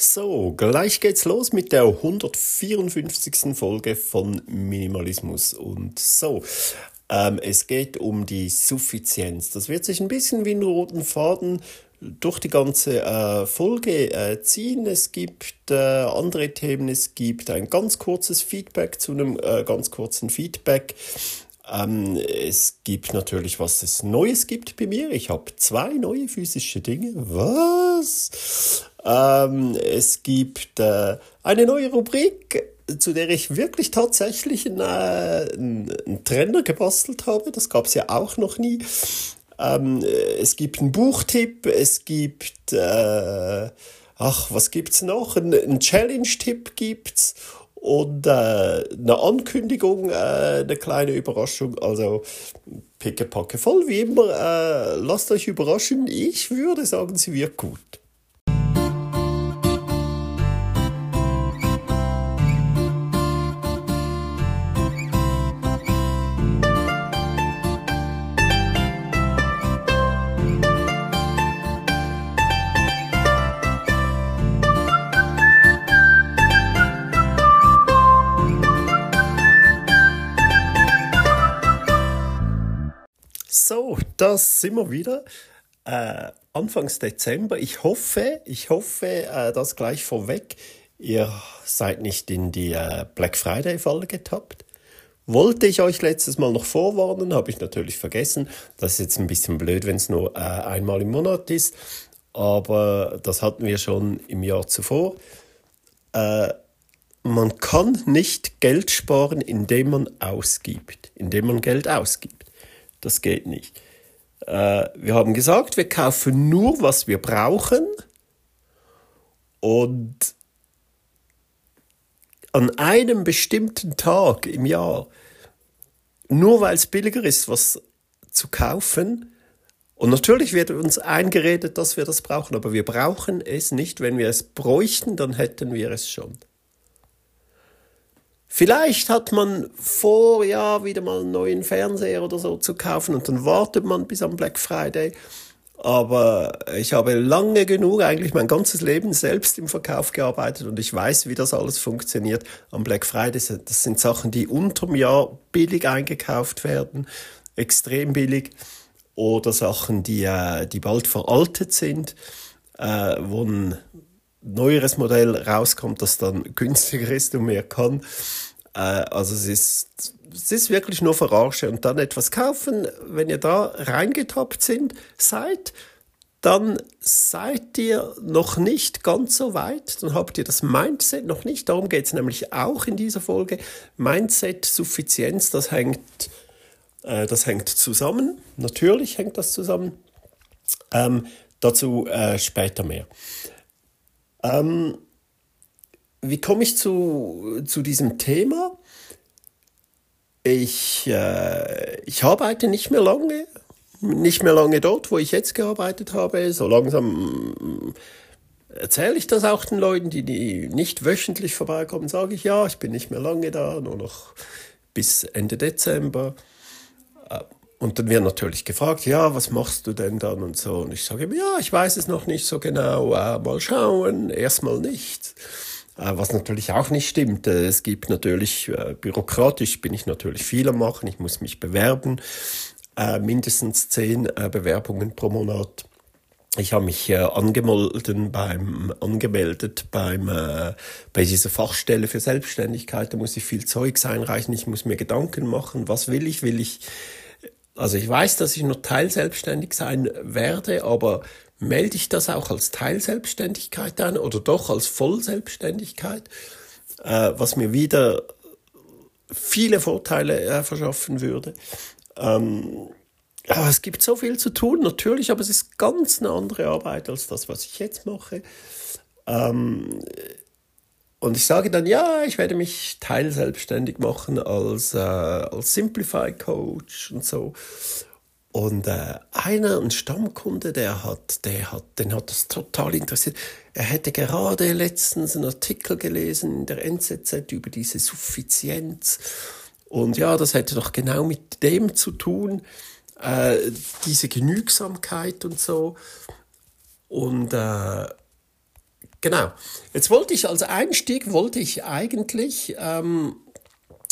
So, gleich geht's los mit der 154. Folge von Minimalismus. Und so, ähm, es geht um die Suffizienz. Das wird sich ein bisschen wie ein roten Faden durch die ganze äh, Folge äh, ziehen. Es gibt äh, andere Themen, es gibt ein ganz kurzes Feedback zu einem äh, ganz kurzen Feedback. Ähm, es gibt natürlich, was es Neues gibt bei mir. Ich habe zwei neue physische Dinge. Was? Ähm, es gibt äh, eine neue Rubrik, zu der ich wirklich tatsächlich einen, äh, einen Trenner gebastelt habe. Das gab es ja auch noch nie. Ähm, es gibt einen Buchtipp, es gibt, äh, ach, was gibt's noch? Ein, ein Challenge-Tipp gibt's und äh, eine Ankündigung, äh, eine kleine Überraschung. Also pickepacke voll wie immer. Äh, lasst euch überraschen. Ich würde sagen, sie wird gut. Das sind wir wieder. Äh, Anfangs Dezember. Ich hoffe, ich hoffe, äh, das gleich vorweg. Ihr seid nicht in die äh, Black Friday Falle getappt. Wollte ich euch letztes Mal noch vorwarnen, habe ich natürlich vergessen. Das ist jetzt ein bisschen blöd, wenn es nur äh, einmal im Monat ist. Aber das hatten wir schon im Jahr zuvor. Äh, man kann nicht Geld sparen, indem man ausgibt, indem man Geld ausgibt. Das geht nicht. Äh, wir haben gesagt, wir kaufen nur, was wir brauchen. Und an einem bestimmten Tag im Jahr, nur weil es billiger ist, was zu kaufen, und natürlich wird uns eingeredet, dass wir das brauchen, aber wir brauchen es nicht. Wenn wir es bräuchten, dann hätten wir es schon. Vielleicht hat man vor, ja, wieder mal einen neuen Fernseher oder so zu kaufen und dann wartet man bis am Black Friday. Aber ich habe lange genug, eigentlich mein ganzes Leben selbst im Verkauf gearbeitet und ich weiß, wie das alles funktioniert am Black Friday. Das sind Sachen, die unterm Jahr billig eingekauft werden, extrem billig. Oder Sachen, die, äh, die bald veraltet sind, äh, wo ein neueres Modell rauskommt, das dann günstiger ist und mehr kann. Äh, also es ist, es ist wirklich nur Verarsche. Und dann etwas kaufen, wenn ihr da reingetappt sind, seid, dann seid ihr noch nicht ganz so weit, dann habt ihr das Mindset noch nicht. Darum geht es nämlich auch in dieser Folge. Mindset, Suffizienz, das hängt, äh, das hängt zusammen. Natürlich hängt das zusammen. Ähm, dazu äh, später mehr. Ähm, wie komme ich zu, zu diesem Thema? Ich, äh, ich arbeite nicht mehr lange, nicht mehr lange dort, wo ich jetzt gearbeitet habe. So langsam erzähle ich das auch den Leuten, die, die nicht wöchentlich vorbeikommen, sage ich, ja, ich bin nicht mehr lange da, nur noch bis Ende Dezember. Und dann wird natürlich gefragt, ja, was machst du denn dann und so. Und ich sage, ja, ich weiß es noch nicht so genau, äh, mal schauen, erstmal nicht. Äh, was natürlich auch nicht stimmt. Äh, es gibt natürlich, äh, bürokratisch bin ich natürlich viel am machen, ich muss mich bewerben, äh, mindestens zehn Bewerbungen pro Monat. Ich habe mich angemeldet beim, angemeldet beim, äh, bei dieser Fachstelle für Selbstständigkeit. Da muss ich viel Zeugs einreichen. Ich muss mir Gedanken machen. Was will ich? Will ich also ich weiß, dass ich nur teilselbstständig sein werde, aber melde ich das auch als Teilselbstständigkeit an oder doch als Vollselbstständigkeit, äh, was mir wieder viele Vorteile äh, verschaffen würde. Ähm, ja, es gibt so viel zu tun, natürlich, aber es ist ganz eine andere Arbeit als das, was ich jetzt mache. Ähm, und ich sage dann, ja, ich werde mich teilselbstständig machen als, äh, als Simplify Coach und so. Und äh, einer, ein Stammkunde, der hat, der hat, den hat das total interessiert. Er hätte gerade letztens einen Artikel gelesen in der NZZ über diese Suffizienz. Und ja, das hätte doch genau mit dem zu tun, äh, diese Genügsamkeit und so. Und äh, genau. Jetzt wollte ich als Einstieg, wollte ich eigentlich, ähm,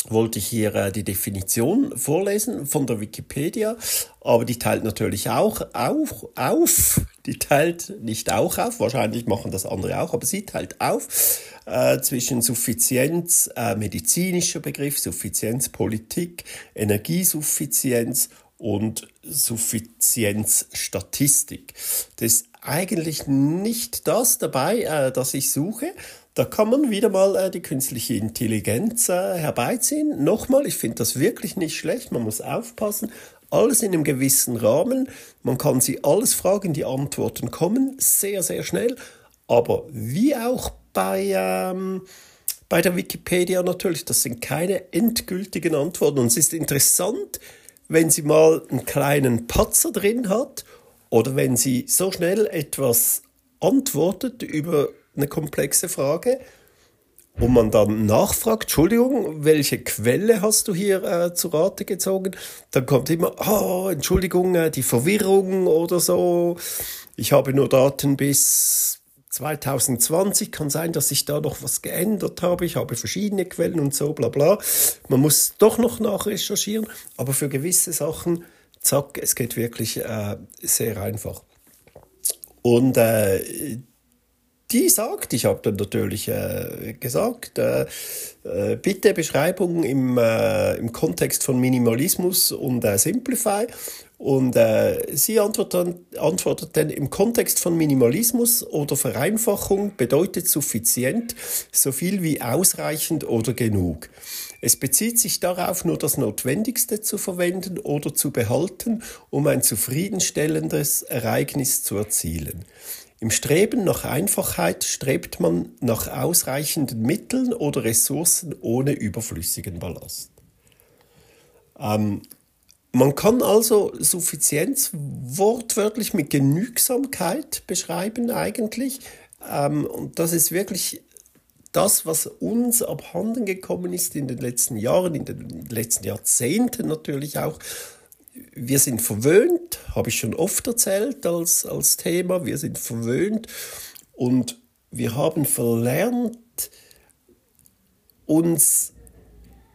wollte ich hier äh, die Definition vorlesen von der Wikipedia, aber die teilt natürlich auch auf, auf, die teilt nicht auch auf, wahrscheinlich machen das andere auch, aber sie teilt auf äh, zwischen Suffizienz, äh, medizinischer Begriff, Suffizienz, Politik, Energiesuffizienz und Suffizienzstatistik. Das eigentlich nicht das dabei, äh, das ich suche. Da kann man wieder mal äh, die künstliche Intelligenz äh, herbeiziehen. Nochmal, ich finde das wirklich nicht schlecht. Man muss aufpassen. Alles in einem gewissen Rahmen. Man kann sie alles fragen, die Antworten kommen sehr, sehr schnell. Aber wie auch bei, ähm, bei der Wikipedia natürlich, das sind keine endgültigen Antworten. Und es ist interessant, wenn sie mal einen kleinen Patzer drin hat oder wenn sie so schnell etwas antwortet über eine komplexe Frage und man dann nachfragt, Entschuldigung, welche Quelle hast du hier äh, zu Rate gezogen? Dann kommt immer, oh, Entschuldigung, äh, die Verwirrung oder so. Ich habe nur Daten bis 2020. Kann sein, dass ich da noch was geändert habe. Ich habe verschiedene Quellen und so, bla bla. Man muss doch noch nachrecherchieren, aber für gewisse Sachen, zack, es geht wirklich äh, sehr einfach. Und äh, die sagt, ich habe dann natürlich äh, gesagt, äh, äh, bitte Beschreibung im, äh, im Kontext von Minimalismus und äh, Simplify. Und äh, sie antwortet antwortet dann, im Kontext von Minimalismus oder Vereinfachung bedeutet suffizient so viel wie ausreichend oder genug. Es bezieht sich darauf, nur das Notwendigste zu verwenden oder zu behalten, um ein zufriedenstellendes Ereignis zu erzielen. Im Streben nach Einfachheit strebt man nach ausreichenden Mitteln oder Ressourcen ohne überflüssigen Ballast. Ähm, man kann also Suffizienz wortwörtlich mit Genügsamkeit beschreiben eigentlich. Ähm, und das ist wirklich das, was uns abhanden gekommen ist in den letzten Jahren, in den letzten Jahrzehnten natürlich auch. Wir sind verwöhnt, habe ich schon oft erzählt als, als Thema, wir sind verwöhnt und wir haben verlernt, uns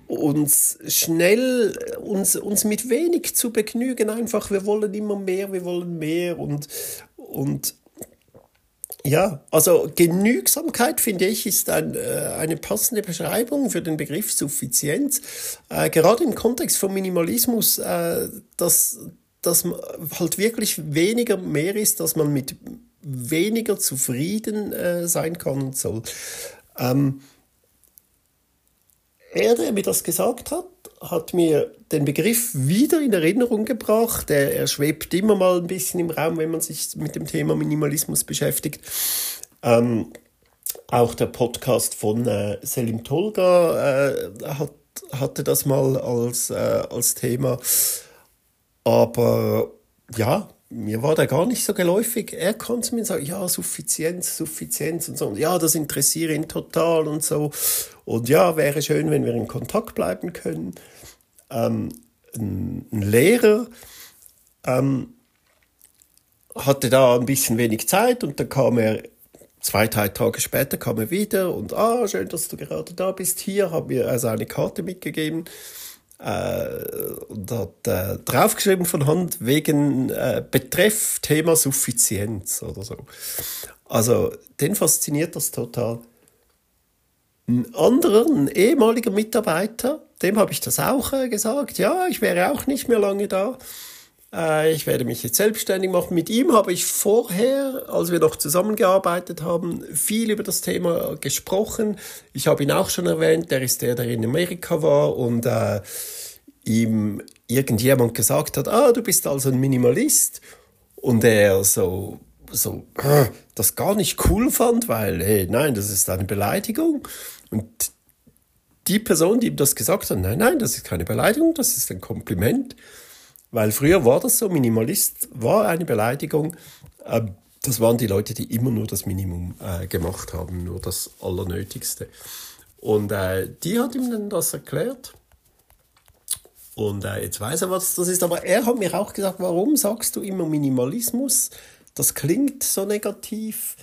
uns schnell, uns, uns mit wenig zu begnügen, einfach, wir wollen immer mehr, wir wollen mehr und, und ja, also Genügsamkeit, finde ich, ist ein, äh, eine passende Beschreibung für den Begriff Suffizienz. Äh, gerade im Kontext von Minimalismus, äh, dass, dass halt wirklich weniger mehr ist, dass man mit weniger zufrieden äh, sein kann und soll. Ähm, er, der mir das gesagt hat, hat mir den Begriff wieder in Erinnerung gebracht. Er, er schwebt immer mal ein bisschen im Raum, wenn man sich mit dem Thema Minimalismus beschäftigt. Ähm, auch der Podcast von äh, Selim Tolga äh, hat, hatte das mal als, äh, als Thema. Aber ja, mir war der gar nicht so geläufig. Er konnte mir sagen, ja, Suffizienz, Suffizienz und so. Ja, das interessiert ihn total und so. Und ja, wäre schön, wenn wir in Kontakt bleiben können. Ähm, ein, Lehrer ähm, hatte da ein bisschen wenig Zeit und dann kam er zwei, drei Tage später kam er wieder und ah, schön, dass du gerade da bist. Hier hat mir also eine Karte mitgegeben äh, und hat äh, draufgeschrieben von Hand wegen äh, Betreff Thema Suffizienz oder so. Also den fasziniert das total. Ein anderer, ein ehemaliger Mitarbeiter, dem habe ich das auch äh, gesagt. Ja, ich wäre auch nicht mehr lange da. Äh, ich werde mich jetzt selbstständig machen. Mit ihm habe ich vorher, als wir noch zusammengearbeitet haben, viel über das Thema gesprochen. Ich habe ihn auch schon erwähnt, der ist der, der in Amerika war und äh, ihm irgendjemand gesagt hat, ah, du bist also ein Minimalist. Und er so, so äh, das gar nicht cool fand, weil, hey, nein, das ist eine Beleidigung. Und die Person, die ihm das gesagt hat, nein, nein, das ist keine Beleidigung, das ist ein Kompliment. Weil früher war das so, Minimalist war eine Beleidigung. Ähm, das waren die Leute, die immer nur das Minimum äh, gemacht haben, nur das Allernötigste. Und äh, die hat ihm dann das erklärt. Und äh, jetzt weiß er, was das ist. Aber er hat mir auch gesagt, warum sagst du immer Minimalismus? Das klingt so negativ.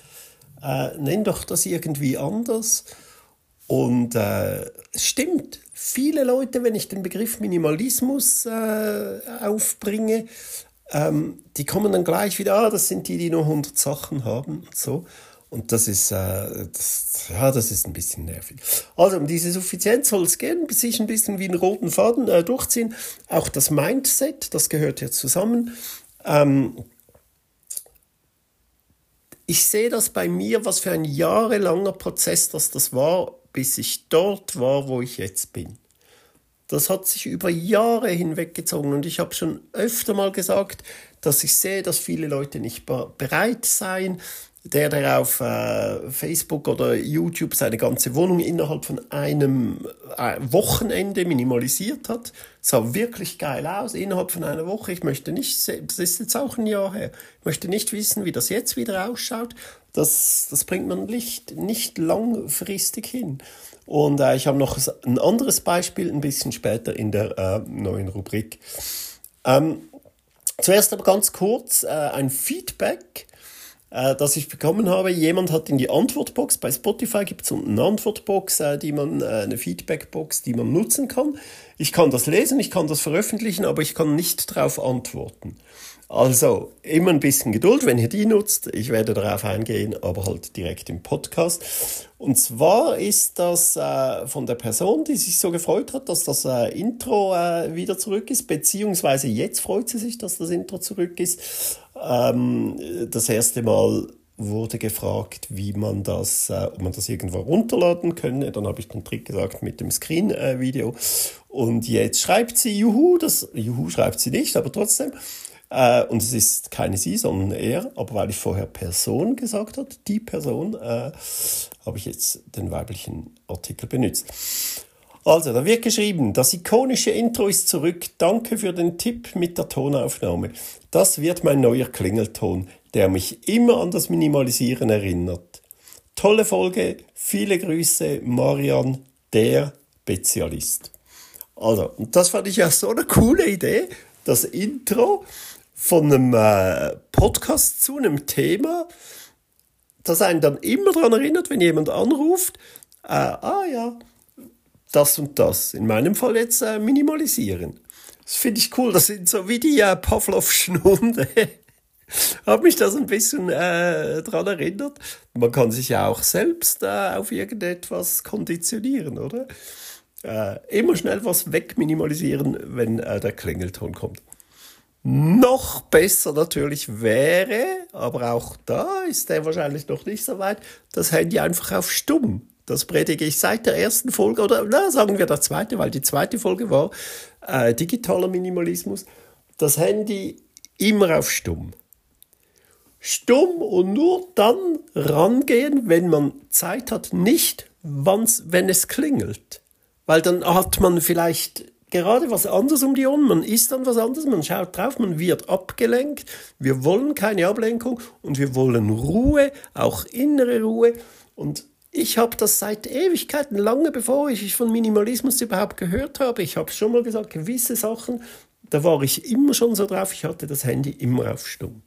Nenn doch das irgendwie anders. Und äh, es stimmt, viele Leute, wenn ich den Begriff Minimalismus äh, aufbringe, ähm, die kommen dann gleich wieder, ah, das sind die, die nur 100 Sachen haben und so. Und das ist, äh, das, ja, das ist ein bisschen nervig. Also um diese Suffizienz soll es gehen, sich ein bisschen wie einen roten Faden äh, durchziehen. Auch das Mindset, das gehört ja zusammen. Ähm, ich sehe das bei mir, was für ein jahrelanger Prozess das, das war, bis ich dort war, wo ich jetzt bin. Das hat sich über Jahre hinweggezogen und ich habe schon öfter mal gesagt, dass ich sehe, dass viele Leute nicht bereit seien, der, der auf äh, Facebook oder YouTube seine ganze Wohnung innerhalb von einem äh, Wochenende minimalisiert hat, sah wirklich geil aus, innerhalb von einer Woche. Ich möchte nicht, das ist jetzt auch ein Jahr her, ich möchte nicht wissen, wie das jetzt wieder ausschaut. Das, das bringt man nicht, nicht langfristig hin. Und äh, ich habe noch ein anderes Beispiel ein bisschen später in der äh, neuen Rubrik. Ähm, zuerst aber ganz kurz äh, ein Feedback äh, das ich bekommen habe. Jemand hat in die Antwortbox, bei Spotify gibt es eine Antwortbox, äh, die man, äh, eine Feedbackbox, die man nutzen kann. Ich kann das lesen, ich kann das veröffentlichen, aber ich kann nicht darauf antworten. Also immer ein bisschen Geduld, wenn ihr die nutzt. Ich werde darauf eingehen, aber halt direkt im Podcast. Und zwar ist das äh, von der Person, die sich so gefreut hat, dass das äh, Intro äh, wieder zurück ist, beziehungsweise jetzt freut sie sich, dass das Intro zurück ist. Ähm, das erste Mal wurde gefragt, wie man das, äh, ob man das irgendwo runterladen könne. Dann habe ich den Trick gesagt mit dem Screen-Video. Und jetzt schreibt sie, juhu, das, juhu schreibt sie nicht, aber trotzdem, äh, und es ist keine sie, sondern er. Aber weil ich vorher Person gesagt habe, die Person, äh, habe ich jetzt den weiblichen Artikel benutzt. Also, da wird geschrieben, das ikonische Intro ist zurück. Danke für den Tipp mit der Tonaufnahme. Das wird mein neuer Klingelton, der mich immer an das Minimalisieren erinnert. Tolle Folge, viele Grüße, Marian, der Spezialist. Also, und das fand ich ja so eine coole Idee, das Intro von einem äh, Podcast zu einem Thema, das einen dann immer daran erinnert, wenn jemand anruft, äh, ah ja, das und das. In meinem Fall jetzt äh, minimalisieren. Das finde ich cool. Das sind so wie die äh, Pavlovschen Hunde. Hat mich das ein bisschen äh, daran erinnert. Man kann sich ja auch selbst äh, auf irgendetwas konditionieren, oder? Äh, immer schnell was wegminimalisieren, wenn äh, der Klingelton kommt. Noch besser natürlich wäre, aber auch da ist er wahrscheinlich noch nicht so weit, das Handy einfach auf stumm. Das predige ich seit der ersten Folge oder na, sagen wir der zweite, weil die zweite Folge war äh, digitaler Minimalismus. Das Handy immer auf stumm. Stumm und nur dann rangehen, wenn man Zeit hat, nicht wenn es klingelt. Weil dann hat man vielleicht gerade was anderes um die Ohren, man isst dann was anderes, man schaut drauf, man wird abgelenkt. Wir wollen keine Ablenkung und wir wollen Ruhe, auch innere Ruhe. Und ich habe das seit Ewigkeiten, lange bevor ich von Minimalismus überhaupt gehört habe. Ich habe schon mal gesagt, gewisse Sachen, da war ich immer schon so drauf, ich hatte das Handy immer auf Stumm.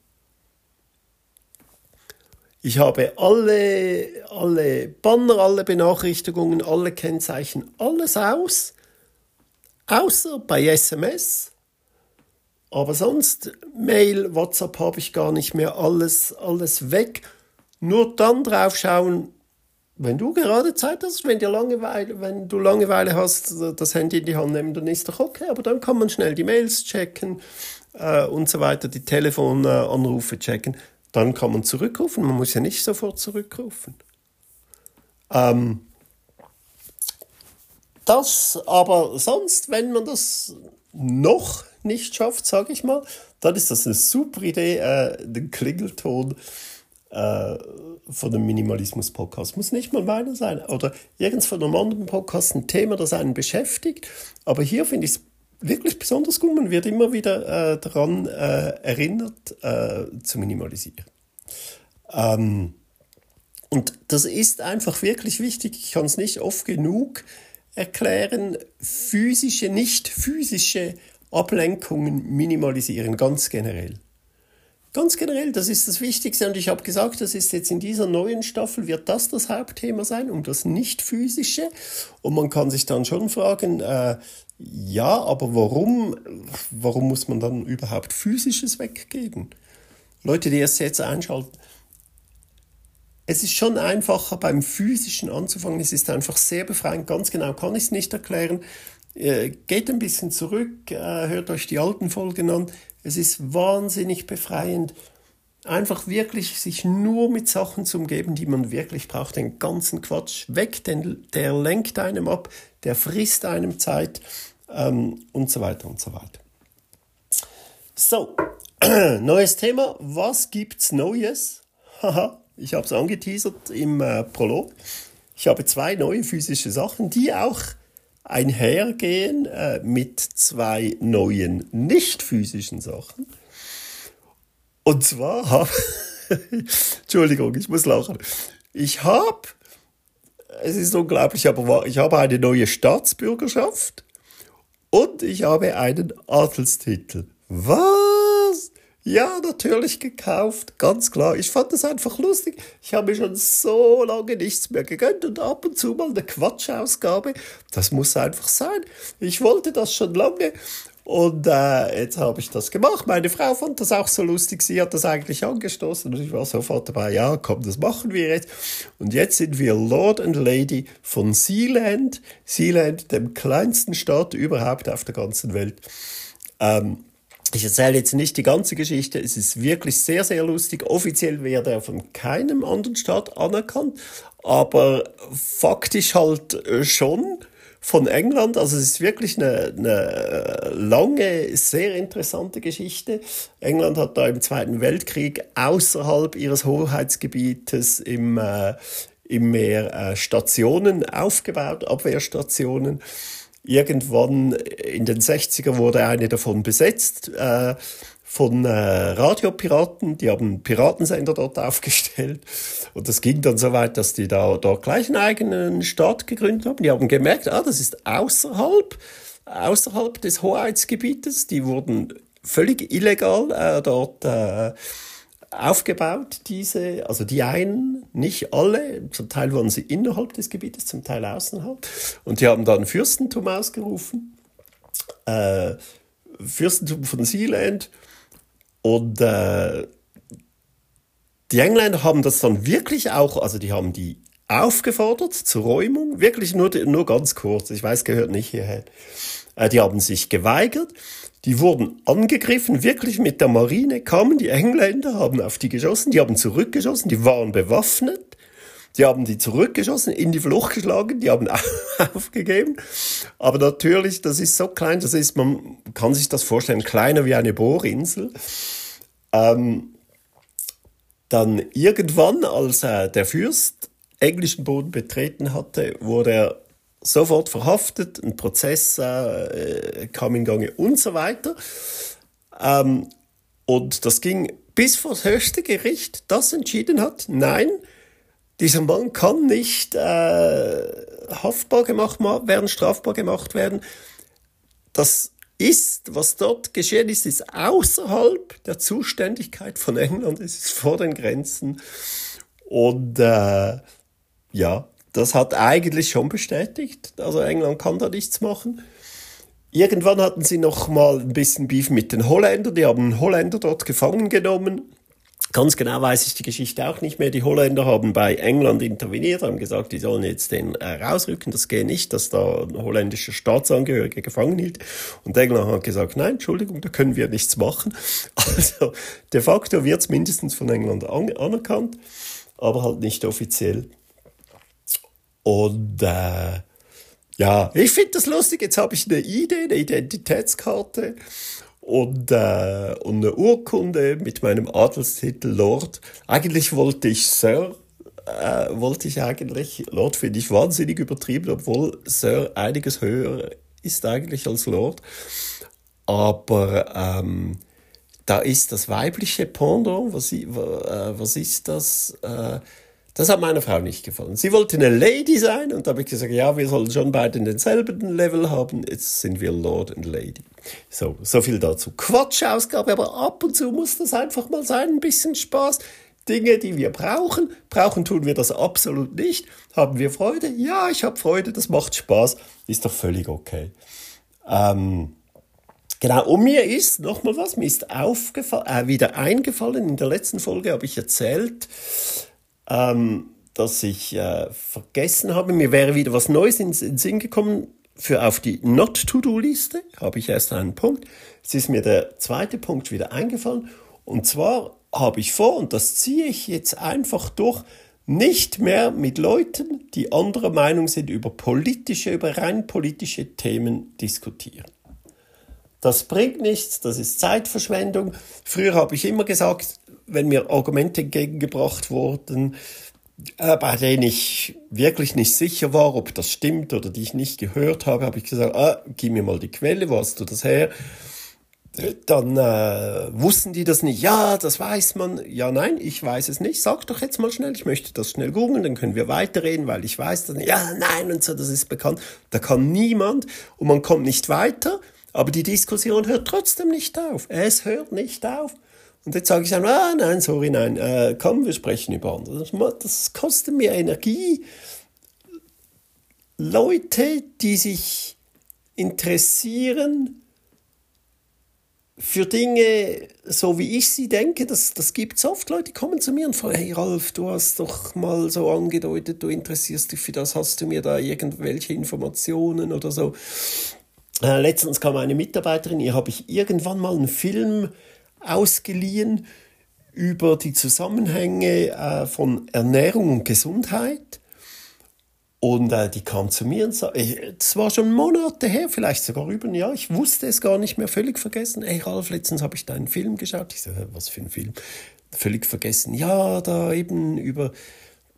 Ich habe alle, alle Banner, alle Benachrichtigungen, alle Kennzeichen, alles aus Außer bei SMS. Aber sonst, Mail, WhatsApp habe ich gar nicht mehr alles, alles weg. Nur dann drauf schauen, wenn du gerade Zeit hast, wenn, dir Langeweile, wenn du Langeweile hast, das Handy in die Hand nehmen, dann ist doch okay. Aber dann kann man schnell die Mails checken äh, und so weiter, die Telefonanrufe checken. Dann kann man zurückrufen. Man muss ja nicht sofort zurückrufen. Ähm, das aber sonst, wenn man das noch nicht schafft, sage ich mal, dann ist das eine super Idee, äh, den Klingelton äh, von dem Minimalismus-Podcast. Muss nicht mal meiner sein. Oder irgends von einem anderen Podcast ein Thema, das einen beschäftigt. Aber hier finde ich es wirklich besonders gut. Man wird immer wieder äh, daran äh, erinnert, äh, zu minimalisieren. Ähm, und das ist einfach wirklich wichtig. Ich kann es nicht oft genug erklären, physische, nicht physische Ablenkungen minimalisieren, ganz generell. Ganz generell, das ist das Wichtigste. Und ich habe gesagt, das ist jetzt in dieser neuen Staffel, wird das das Hauptthema sein, um das Nicht-Physische. Und man kann sich dann schon fragen, äh, ja, aber warum, warum muss man dann überhaupt Physisches weggeben? Leute, die erst jetzt einschalten. Es ist schon einfacher beim Physischen anzufangen. Es ist einfach sehr befreiend. Ganz genau kann ich es nicht erklären. Äh, geht ein bisschen zurück, äh, hört euch die alten Folgen an. Es ist wahnsinnig befreiend, einfach wirklich sich nur mit Sachen zu umgeben, die man wirklich braucht. Den ganzen Quatsch weg, denn der lenkt einem ab, der frisst einem Zeit ähm, und so weiter und so weiter. So, neues Thema. Was gibt's Neues? Haha, ich habe es angeteasert im äh, Prolog. Ich habe zwei neue physische Sachen, die auch einhergehen äh, mit zwei neuen nicht physischen Sachen. Und zwar habe, Entschuldigung, ich muss lachen. Ich habe, es ist unglaublich, aber ich habe eine neue Staatsbürgerschaft und ich habe einen Adelstitel. Was? Ja, natürlich gekauft, ganz klar. Ich fand das einfach lustig. Ich habe mir schon so lange nichts mehr gegönnt und ab und zu mal eine Quatschausgabe. Das muss einfach sein. Ich wollte das schon lange und äh, jetzt habe ich das gemacht. Meine Frau fand das auch so lustig. Sie hat das eigentlich angestoßen und ich war sofort dabei. Ja, komm, das machen wir jetzt. Und jetzt sind wir Lord and Lady von Sealand. Sealand, dem kleinsten Staat überhaupt auf der ganzen Welt. Ähm, ich erzähle jetzt nicht die ganze Geschichte, es ist wirklich sehr, sehr lustig. Offiziell werde er von keinem anderen Staat anerkannt, aber faktisch halt äh, schon von England. Also es ist wirklich eine, eine lange, sehr interessante Geschichte. England hat da im Zweiten Weltkrieg außerhalb ihres Hoheitsgebietes im, äh, im Meer äh, Stationen aufgebaut, Abwehrstationen. Irgendwann in den 60er wurde eine davon besetzt äh, von äh, Radiopiraten. Die haben einen Piratensender dort aufgestellt. Und das ging dann so weit, dass die da dort gleich einen eigenen Staat gegründet haben. Die haben gemerkt, ah, das ist außerhalb, außerhalb des Hoheitsgebietes. Die wurden völlig illegal äh, dort äh, aufgebaut, diese, also die einen, nicht alle, zum Teil waren sie innerhalb des Gebietes, zum Teil außerhalb. Und die haben dann Fürstentum ausgerufen, äh, Fürstentum von Sealand. Und äh, die Engländer haben das dann wirklich auch, also die haben die aufgefordert zur Räumung, wirklich nur, nur ganz kurz, ich weiß, gehört nicht hierher. Äh, die haben sich geweigert die wurden angegriffen, wirklich mit der Marine kamen die Engländer, haben auf die geschossen, die haben zurückgeschossen, die waren bewaffnet, die haben die zurückgeschossen, in die Flucht geschlagen, die haben aufgegeben. Aber natürlich, das ist so klein, das ist, man kann sich das vorstellen, kleiner wie eine Bohrinsel. Ähm, dann irgendwann, als äh, der Fürst englischen Boden betreten hatte, wurde er sofort verhaftet, ein Prozess äh, kam in Gange und so weiter. Ähm, und das ging bis vor das höchste Gericht, das entschieden hat, nein, dieser Mann kann nicht äh, haftbar gemacht werden, strafbar gemacht werden. Das ist, was dort geschehen ist, ist außerhalb der Zuständigkeit von England, es ist vor den Grenzen. Und äh, ja, das hat eigentlich schon bestätigt. Also England kann da nichts machen. Irgendwann hatten sie noch mal ein bisschen Beef mit den Holländern. Die haben einen Holländer dort gefangen genommen. Ganz genau weiß ich die Geschichte auch nicht mehr. Die Holländer haben bei England interveniert, haben gesagt, die sollen jetzt den äh, rausrücken. Das geht nicht, dass da ein holländischer Staatsangehöriger gefangen hielt. Und England hat gesagt, nein, Entschuldigung, da können wir nichts machen. Also de facto wird es mindestens von England an anerkannt, aber halt nicht offiziell. Und äh, ja, ich finde das lustig. Jetzt habe ich eine Idee, eine Identitätskarte und, äh, und eine Urkunde mit meinem Adelstitel Lord. Eigentlich wollte ich Sir, äh, wollte ich eigentlich, Lord finde ich wahnsinnig übertrieben, obwohl Sir einiges höher ist eigentlich als Lord. Aber ähm, da ist das weibliche Pendant, was, äh, was ist das? Äh, Das hat meiner Frau nicht gefallen. Sie wollte eine Lady sein und da habe ich gesagt, ja, wir sollen schon beide denselben Level haben. Jetzt sind wir Lord und Lady. So, so viel dazu. Quatsch-Ausgabe, aber ab und zu muss das einfach mal sein, ein bisschen Spaß. Dinge, die wir brauchen. Brauchen tun wir das absolut nicht. Haben wir Freude? Ja, ich habe Freude, das macht Spaß. Ist doch völlig okay. Ähm, genau, und mir ist, nochmal was, mir ist aufgefallen, äh, wieder eingefallen, in der letzten Folge habe ich erzählt, ähm, dass ich äh, vergessen habe, mir wäre wieder was Neues in den Sinn gekommen für auf die Not-to-Do-Liste, habe ich erst einen Punkt. Es ist mir der zweite Punkt wieder eingefallen. Und zwar habe ich vor, und das ziehe ich jetzt einfach durch, nicht mehr mit Leuten, die anderer Meinung sind, über politische, über rein politische Themen diskutieren. Das bringt nichts, das ist Zeitverschwendung. Früher habe ich immer gesagt, wenn mir Argumente entgegengebracht wurden, äh, bei denen ich wirklich nicht sicher war, ob das stimmt oder die ich nicht gehört habe, habe ich gesagt, ah, gib mir mal die Quelle, wo hast du das her? Dann äh, wussten die das nicht. Ja, das weiß man. Ja, nein, ich weiß es nicht. Sag doch jetzt mal schnell, ich möchte das schnell googeln, dann können wir weiterreden, weil ich weiß das. Ja, nein und so, das ist bekannt. Da kann niemand und man kommt nicht weiter, aber die Diskussion hört trotzdem nicht auf. Es hört nicht auf. Und jetzt sage ich dann, ah, nein, sorry, nein, äh, komm, wir sprechen über andere. Das kostet mir Energie. Leute, die sich interessieren für Dinge, so wie ich sie denke, das, das gibt es oft. Leute kommen zu mir und fragen, hey Ralf, du hast doch mal so angedeutet, du interessierst dich für das, hast du mir da irgendwelche Informationen oder so. Äh, letztens kam eine Mitarbeiterin, ihr habe ich irgendwann mal einen Film ausgeliehen über die Zusammenhänge äh, von Ernährung und Gesundheit. Und äh, die kam zu mir und sagte, das war schon Monate her, vielleicht sogar über ein Jahr, ich wusste es gar nicht mehr, völlig vergessen. Ey Ralf, letztens habe ich da einen Film geschaut. Ich sage, was für ein Film? Völlig vergessen. Ja, da eben über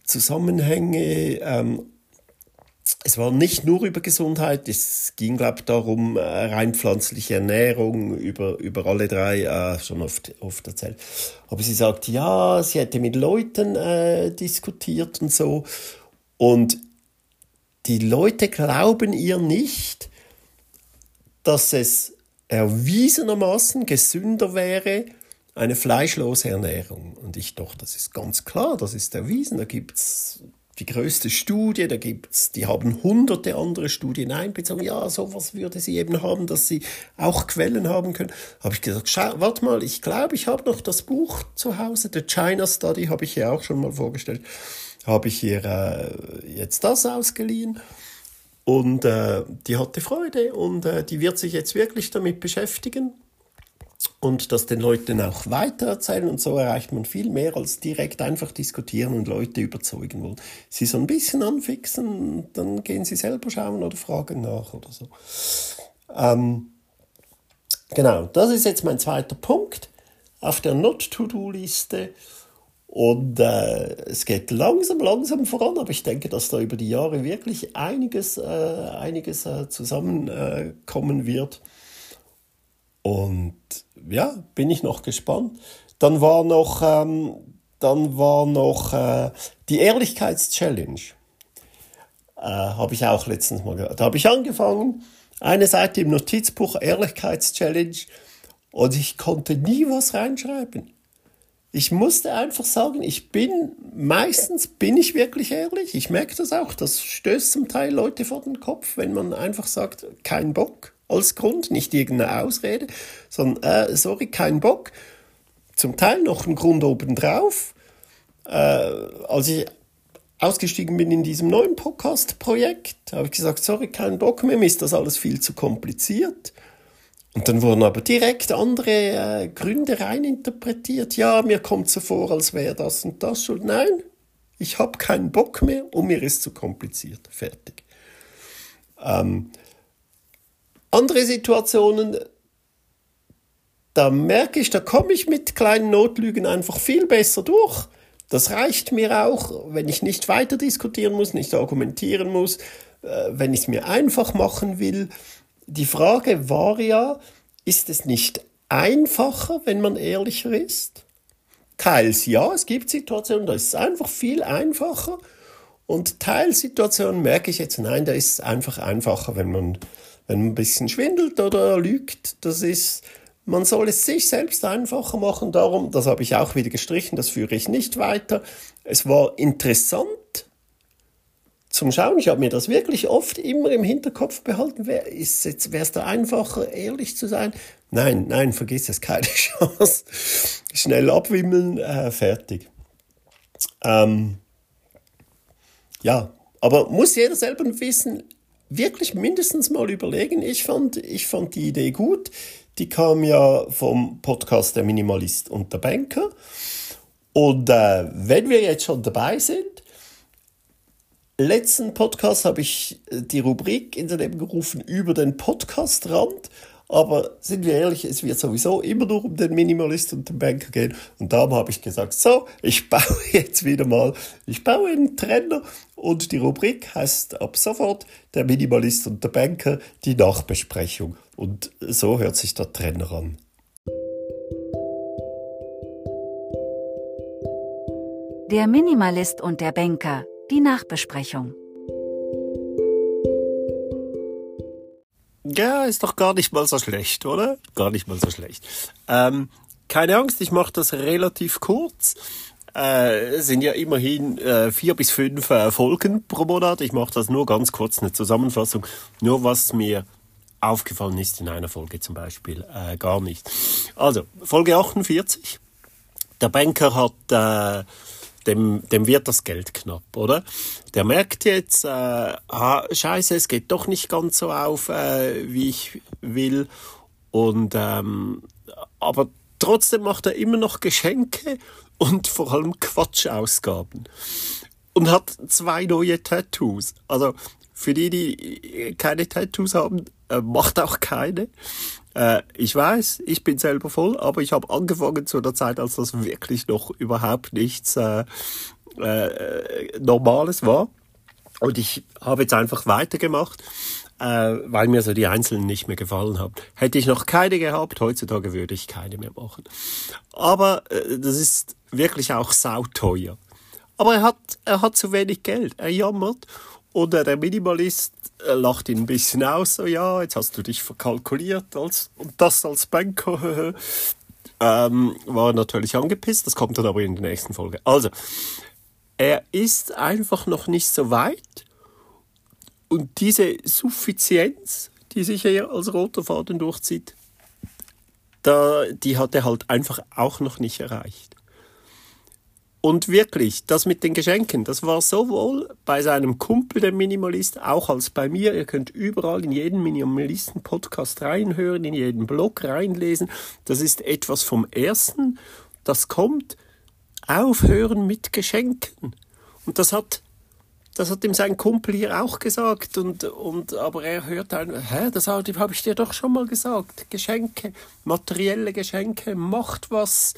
Zusammenhänge ähm, es war nicht nur über Gesundheit, es ging, glaube ich, darum, äh, rein pflanzliche Ernährung, über, über alle drei, äh, schon oft, oft erzählt. Aber sie sagt, ja, sie hätte mit Leuten äh, diskutiert und so. Und die Leute glauben ihr nicht, dass es erwiesenermaßen gesünder wäre, eine fleischlose Ernährung. Und ich doch, das ist ganz klar, das ist erwiesen. Da gibt's die größte Studie, da gibt's, die haben hunderte andere Studien einbezogen. Ja, sowas würde sie eben haben, dass sie auch Quellen haben können. Habe ich gesagt, schau, warte mal, ich glaube, ich habe noch das Buch zu Hause, The China Study, habe ich hier auch schon mal vorgestellt. Habe ich hier äh, jetzt das ausgeliehen. Und äh, die hatte Freude und äh, die wird sich jetzt wirklich damit beschäftigen und das den Leuten auch weitererzählen und so erreicht man viel mehr als direkt einfach diskutieren und Leute überzeugen wollen. Sie so ein bisschen anfixen, dann gehen sie selber schauen oder fragen nach oder so. Ähm, genau, das ist jetzt mein zweiter Punkt auf der Not-to-Do-Liste. Und äh, es geht langsam, langsam voran, aber ich denke, dass da über die Jahre wirklich einiges, äh, einiges äh, zusammenkommen wird. Und ja, bin ich noch gespannt. Dann war noch, ähm, dann war noch äh, die Ehrlichkeitschallenge. Äh, habe ich auch letztens mal gehört. Da habe ich angefangen, eine Seite im Notizbuch Ehrlichkeitschallenge und ich konnte nie was reinschreiben. Ich musste einfach sagen, ich bin, meistens bin ich wirklich ehrlich. Ich merke das auch. Das stößt zum Teil Leute vor den Kopf, wenn man einfach sagt, kein Bock als Grund, nicht irgendeine Ausrede, sondern, äh, sorry, kein Bock. Zum Teil noch ein Grund obendrauf. Äh, als ich ausgestiegen bin in diesem neuen Podcast-Projekt, habe ich gesagt, sorry, kein Bock mehr, mir ist das alles viel zu kompliziert. Und dann wurden aber direkt andere äh, Gründe reininterpretiert. Ja, mir kommt so vor, als wäre das und das schuld. Nein, ich habe keinen Bock mehr und mir ist zu kompliziert. Fertig. Ähm, andere Situationen, da merke ich, da komme ich mit kleinen Notlügen einfach viel besser durch. Das reicht mir auch, wenn ich nicht weiter diskutieren muss, nicht argumentieren muss, äh, wenn ich es mir einfach machen will. Die Frage war ja, ist es nicht einfacher, wenn man ehrlicher ist? Teils ja, es gibt Situationen, da ist es einfach viel einfacher. Und Teilsituationen merke ich jetzt, nein, da ist es einfach einfacher, wenn man, wenn man ein bisschen schwindelt oder lügt. Das ist, man soll es sich selbst einfacher machen. Darum, das habe ich auch wieder gestrichen, das führe ich nicht weiter. Es war interessant zum Schauen. Ich habe mir das wirklich oft immer im Hinterkopf behalten. Wäre es da einfacher, ehrlich zu sein? Nein, nein, vergiss es, keine Chance. Schnell abwimmeln, äh, fertig. Ähm, ja, aber muss jeder selber wissen, wirklich mindestens mal überlegen. Ich fand, ich fand die Idee gut. Die kam ja vom Podcast Der Minimalist und der Banker. Und äh, wenn wir jetzt schon dabei sind, letzten Podcast habe ich äh, die Rubrik ins Leben gerufen über den Podcastrand. Aber sind wir ehrlich, es wird sowieso immer nur um den Minimalist und den Banker gehen. Und darum habe ich gesagt, so, ich baue jetzt wieder mal, ich baue einen Trenner und die Rubrik heißt ab sofort der Minimalist und der Banker, die Nachbesprechung. Und so hört sich der Trenner an. Der Minimalist und der Banker, die Nachbesprechung. Ja, ist doch gar nicht mal so schlecht, oder? Gar nicht mal so schlecht. Ähm, keine Angst, ich mache das relativ kurz. Äh, sind ja immerhin äh, vier bis fünf äh, Folgen pro Monat. Ich mache das nur ganz kurz, eine Zusammenfassung. Nur was mir aufgefallen ist in einer Folge zum Beispiel. Äh, gar nicht. Also, Folge 48. Der Banker hat äh, dem, dem wird das Geld knapp, oder? Der merkt jetzt, äh, ah, scheiße, es geht doch nicht ganz so auf, äh, wie ich will. Und ähm, aber trotzdem macht er immer noch Geschenke und vor allem Quatschausgaben. Und hat zwei neue Tattoos. Also für die, die keine Tattoos haben, äh, macht auch keine. Äh, ich weiß, ich bin selber voll, aber ich habe angefangen zu einer Zeit, als das wirklich noch überhaupt nichts äh, äh, Normales war. Und ich habe jetzt einfach weitergemacht, äh, weil mir so die Einzelnen nicht mehr gefallen haben. Hätte ich noch keine gehabt, heutzutage würde ich keine mehr machen. Aber äh, das ist wirklich auch sauteuer. Aber er hat, er hat zu wenig Geld. Er jammert. Äh, der Minimalist lacht ihn ein bisschen aus, so, ja, jetzt hast du dich verkalkuliert als, und das als Banker. ähm, war natürlich angepisst, das kommt dann aber in der nächsten Folge. Also, er ist einfach noch nicht so weit und diese Suffizienz, die sich hier als roter Faden durchzieht, da, die hat er halt einfach auch noch nicht erreicht. Und wirklich, das mit den Geschenken, das war sowohl bei seinem Kumpel, der Minimalist, auch als bei mir. Ihr könnt überall in jeden Minimalisten-Podcast reinhören, in jeden Blog reinlesen. Das ist etwas vom Ersten. Das kommt aufhören mit Geschenken. Und das hat, das hat ihm sein Kumpel hier auch gesagt. Und, und, aber er hört ein, hä, das habe ich dir doch schon mal gesagt. Geschenke, materielle Geschenke, macht was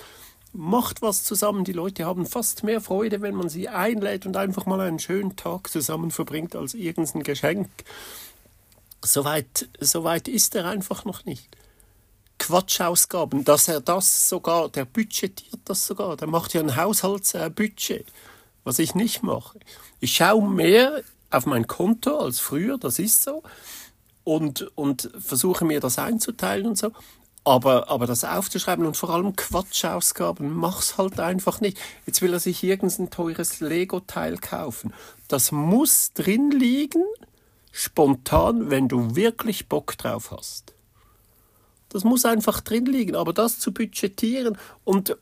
macht was zusammen. Die Leute haben fast mehr Freude, wenn man sie einlädt und einfach mal einen schönen Tag zusammen verbringt, als irgendein Geschenk. Soweit, soweit ist er einfach noch nicht. Quatschausgaben, dass er das sogar, der budgetiert das sogar, der macht ja ein Haushaltsbudget, was ich nicht mache. Ich schaue mehr auf mein Konto als früher, das ist so, und, und versuche mir das einzuteilen und so. Aber, aber das aufzuschreiben und vor allem Quatschausgaben, mach's halt einfach nicht. Jetzt will er sich irgendein teures Lego-Teil kaufen. Das muss drin liegen, spontan, wenn du wirklich Bock drauf hast. Das muss einfach drin liegen, aber das zu budgetieren und,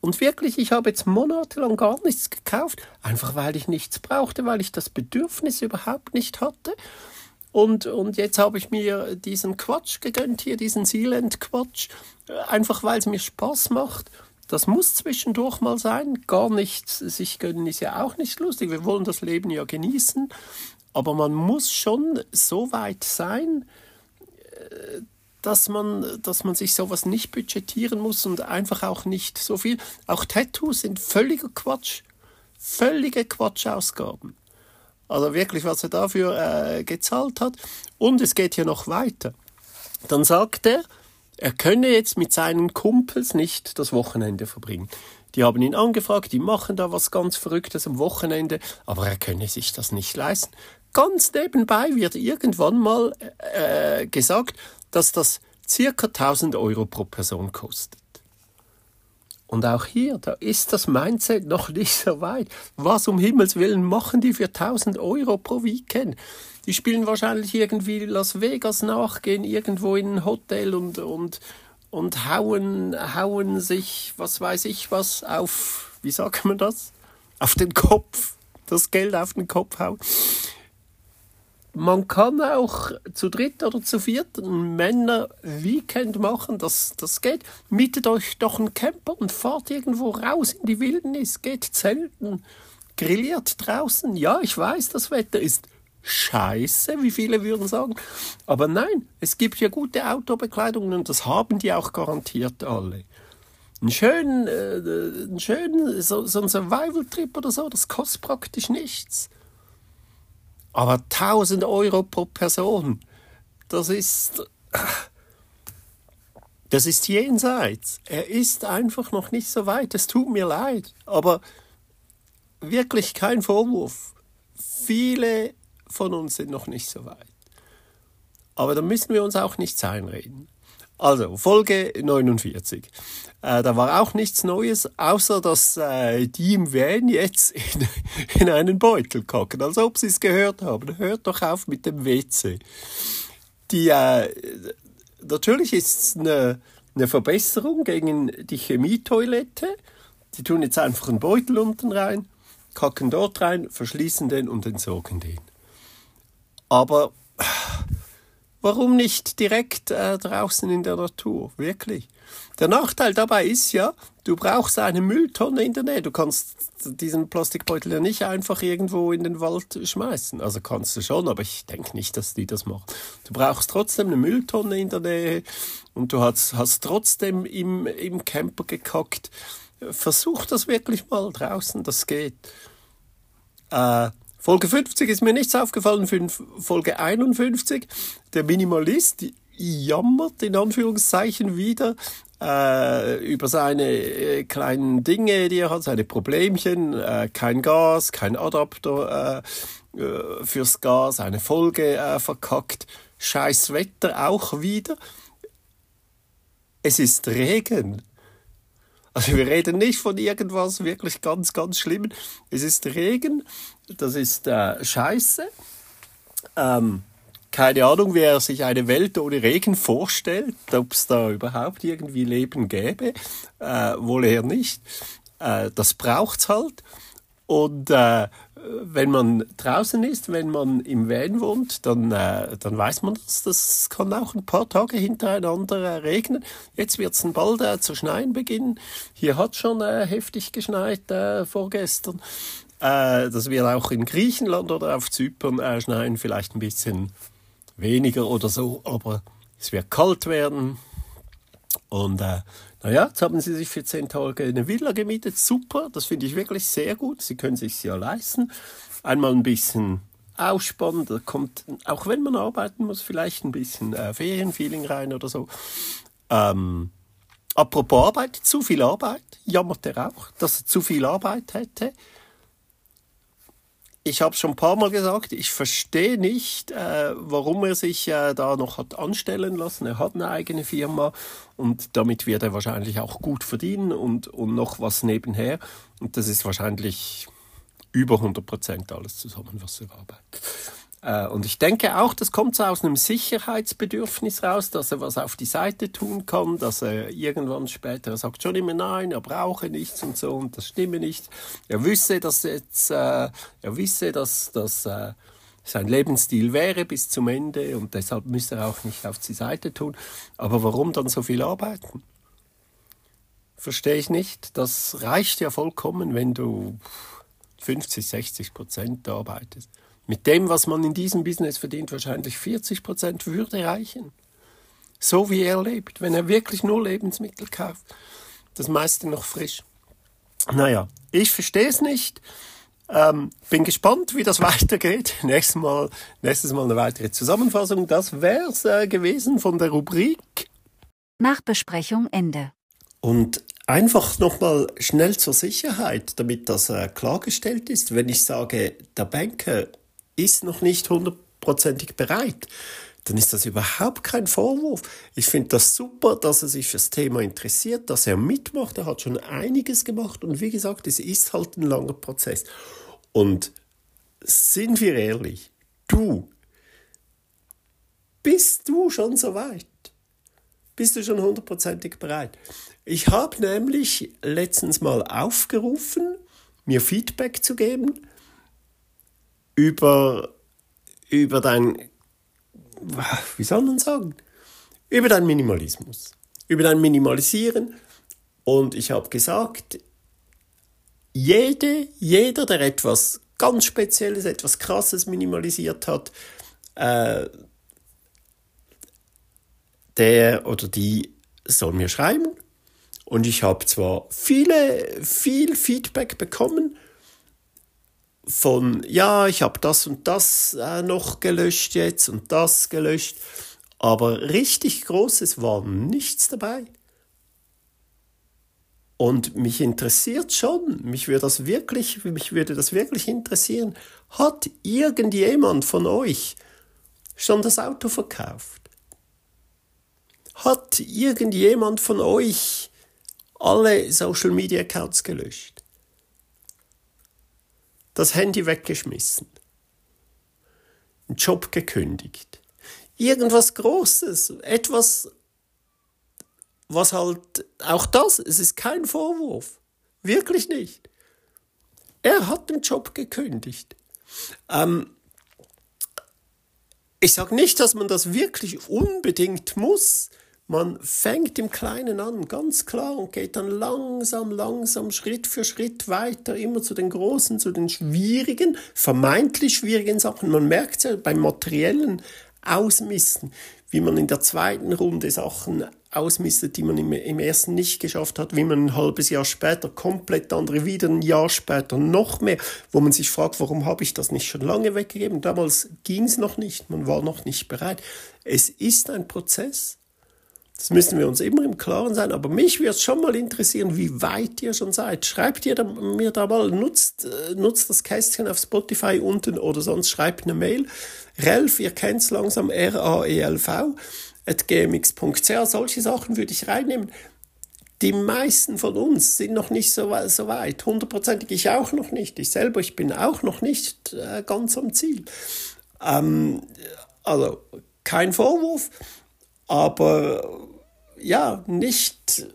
und wirklich, ich habe jetzt monatelang gar nichts gekauft, einfach weil ich nichts brauchte, weil ich das Bedürfnis überhaupt nicht hatte. Und, und jetzt habe ich mir diesen Quatsch gegönnt hier, diesen Sealand-Quatsch, einfach weil es mir Spaß macht. Das muss zwischendurch mal sein. Gar nichts sich gönnen ist ja auch nicht lustig. Wir wollen das Leben ja genießen. Aber man muss schon so weit sein, äh, dass man, dass man sich sowas nicht budgetieren muss und einfach auch nicht so viel. Auch Tattoos sind völliger Quatsch. Völlige Quatschausgaben. Also wirklich, was er dafür äh, gezahlt hat. Und es geht hier noch weiter. Dann sagt er, er könne jetzt mit seinen Kumpels nicht das Wochenende verbringen. die haben ihn angefragt, die machen da was ganz Verrücktes am Wochenende, aber er könne sich das nicht leisten. Ganz nebenbei wird irgendwann mal äh, gesagt, dass das circa 1000 Euro pro Person kostet. Und auch hier, da ist das Mindset noch nicht so weit. Was um Himmels Willen machen die für 1000 Euro pro Weekend? Die spielen wahrscheinlich irgendwie Las Vegas nach, gehen irgendwo in ein Hotel und, und, und hauen, hauen sich, was weiß ich was, auf, wie sagt man das? Auf den Kopf. Das Geld auf den Kopf hauen man kann auch zu dritt oder zu viert ein Männer-Weekend machen, das, das geht. Mietet euch doch einen Camper und fahrt irgendwo raus in die Wildnis, geht zelten, grilliert draußen. Ja, ich weiß, das Wetter ist scheiße, wie viele würden sagen. Aber nein, es gibt ja gute Outdoor-Bekleidungen und das haben die auch garantiert alle. Einen schönen, äh, einen schönen so, so ein Survival-Trip oder so, das kostet praktisch nichts. Aber 1000 Euro pro Person, das ist, das ist jenseits. Er ist einfach noch nicht so weit. Es tut mir leid, aber wirklich kein Vorwurf. Viele von uns sind noch nicht so weit. Aber da müssen wir uns auch nichts einreden. Also, Folge 49. Äh, da war auch nichts Neues, außer dass äh, die im Van jetzt in, in einen Beutel kacken, als ob sie es gehört haben. Hört doch auf mit dem WC. Die, äh, natürlich ist es eine, eine Verbesserung gegen die Chemietoilette. Die tun jetzt einfach einen Beutel unten rein, kacken dort rein, verschließen den und entsorgen den. Aber Warum nicht direkt äh, draußen in der Natur? Wirklich. Der Nachteil dabei ist ja, du brauchst eine Mülltonne in der Nähe. Du kannst diesen Plastikbeutel ja nicht einfach irgendwo in den Wald schmeißen. Also kannst du schon, aber ich denke nicht, dass die das machen. Du brauchst trotzdem eine Mülltonne in der Nähe und du hast, hast trotzdem im, im Camper gekackt. Versuch das wirklich mal draußen, das geht. Äh, Folge 50 ist mir nichts aufgefallen, Folge 51. Der Minimalist jammert in Anführungszeichen wieder äh, über seine äh, kleinen Dinge, die er hat, seine Problemchen, äh, kein Gas, kein Adapter äh, äh, fürs Gas, eine Folge äh, verkackt, scheiß Wetter auch wieder. Es ist Regen. Also wir reden nicht von irgendwas wirklich ganz, ganz Schlimmen. Es ist Regen, das ist Scheiße. Ähm, keine Ahnung, wer sich eine Welt ohne Regen vorstellt, ob es da überhaupt irgendwie Leben gäbe. Äh, wohl eher nicht. Äh, das braucht's halt. Und äh, wenn man draußen ist, wenn man im Van wohnt, dann, äh, dann weiß man das. Das kann auch ein paar Tage hintereinander äh, regnen. Jetzt wird es bald äh, zu schneien beginnen. Hier hat schon äh, heftig geschneit äh, vorgestern. Äh, das wird auch in Griechenland oder auf Zypern schneien, vielleicht ein bisschen weniger oder so, aber es wird kalt werden. Und äh, naja, jetzt haben sie sich für zehn Tage eine Villa gemietet. Super, das finde ich wirklich sehr gut. Sie können sich ja leisten. Einmal ein bisschen ausspannen, da kommt, auch wenn man arbeiten muss, vielleicht ein bisschen äh, Ferienfeeling rein oder so. Ähm, apropos Arbeit, zu viel Arbeit, jammert er auch, dass er zu viel Arbeit hätte ich habe schon ein paar Mal gesagt, ich verstehe nicht, äh, warum er sich äh, da noch hat anstellen lassen. Er hat eine eigene Firma und damit wird er wahrscheinlich auch gut verdienen und, und noch was nebenher. Und das ist wahrscheinlich über 100 Prozent alles zusammen, was er arbeitet. Äh, und ich denke auch, das kommt so aus einem Sicherheitsbedürfnis raus, dass er was auf die Seite tun kann, dass er irgendwann später, er sagt schon immer nein, er brauche nichts und so und das stimme nicht. Er wüsste, dass jetzt, äh, er wisse, dass das äh, sein Lebensstil wäre bis zum Ende und deshalb müsste er auch nicht auf die Seite tun. Aber warum dann so viel arbeiten? Verstehe ich nicht. Das reicht ja vollkommen, wenn du 50, 60 Prozent arbeitest. Mit dem, was man in diesem Business verdient, wahrscheinlich 40 Prozent würde reichen. So wie er lebt, wenn er wirklich nur Lebensmittel kauft. Das meiste noch frisch. Naja, ich verstehe es nicht. Ähm, bin gespannt, wie das weitergeht. Nächstes Mal, nächstes Mal eine weitere Zusammenfassung. Das wär's äh, gewesen von der Rubrik. Nachbesprechung Ende. Und einfach nochmal schnell zur Sicherheit, damit das äh, klargestellt ist, wenn ich sage, der Banker ist noch nicht hundertprozentig bereit, dann ist das überhaupt kein Vorwurf. Ich finde das super, dass er sich fürs Thema interessiert, dass er mitmacht. Er hat schon einiges gemacht und wie gesagt, es ist halt ein langer Prozess. Und sind wir ehrlich, du, bist du schon so weit? Bist du schon hundertprozentig bereit? Ich habe nämlich letztens mal aufgerufen, mir Feedback zu geben über, über dein wie soll man sagen, über deinen Minimalismus, über dein Minimalisieren. Und ich habe gesagt, jede, jeder, der etwas ganz Spezielles, etwas Krasses minimalisiert hat, äh, der oder die soll mir schreiben. Und ich habe zwar viele, viel Feedback bekommen, von, ja, ich habe das und das äh, noch gelöscht jetzt und das gelöscht, aber richtig Großes war nichts dabei. Und mich interessiert schon, mich würde das wirklich, mich würde das wirklich interessieren, hat irgendjemand von euch schon das Auto verkauft? Hat irgendjemand von euch alle Social Media Accounts gelöscht? Das Handy weggeschmissen, einen Job gekündigt, irgendwas Großes, etwas, was halt, auch das, es ist kein Vorwurf, wirklich nicht. Er hat den Job gekündigt. Ähm, ich sage nicht, dass man das wirklich unbedingt muss, man fängt im Kleinen an, ganz klar, und geht dann langsam, langsam, Schritt für Schritt weiter, immer zu den großen, zu den schwierigen, vermeintlich schwierigen Sachen. Man merkt ja beim materiellen Ausmisten, wie man in der zweiten Runde Sachen ausmistet, die man im, im ersten nicht geschafft hat, wie man ein halbes Jahr später komplett andere, wieder ein Jahr später noch mehr, wo man sich fragt, warum habe ich das nicht schon lange weggegeben? Damals ging es noch nicht, man war noch nicht bereit. Es ist ein Prozess. Das müssen wir uns immer im Klaren sein. Aber mich wird schon mal interessieren, wie weit ihr schon seid. Schreibt ihr da, mir da mal, nutzt, äh, nutzt das Kästchen auf Spotify unten oder sonst schreibt eine Mail. Relf, ihr kennt es langsam, R-A-E-L-V, at gmx.ch. Solche Sachen würde ich reinnehmen. Die meisten von uns sind noch nicht so, so weit. Hundertprozentig ich auch noch nicht. Ich selber, ich bin auch noch nicht äh, ganz am Ziel. Ähm, also kein Vorwurf aber ja, nicht,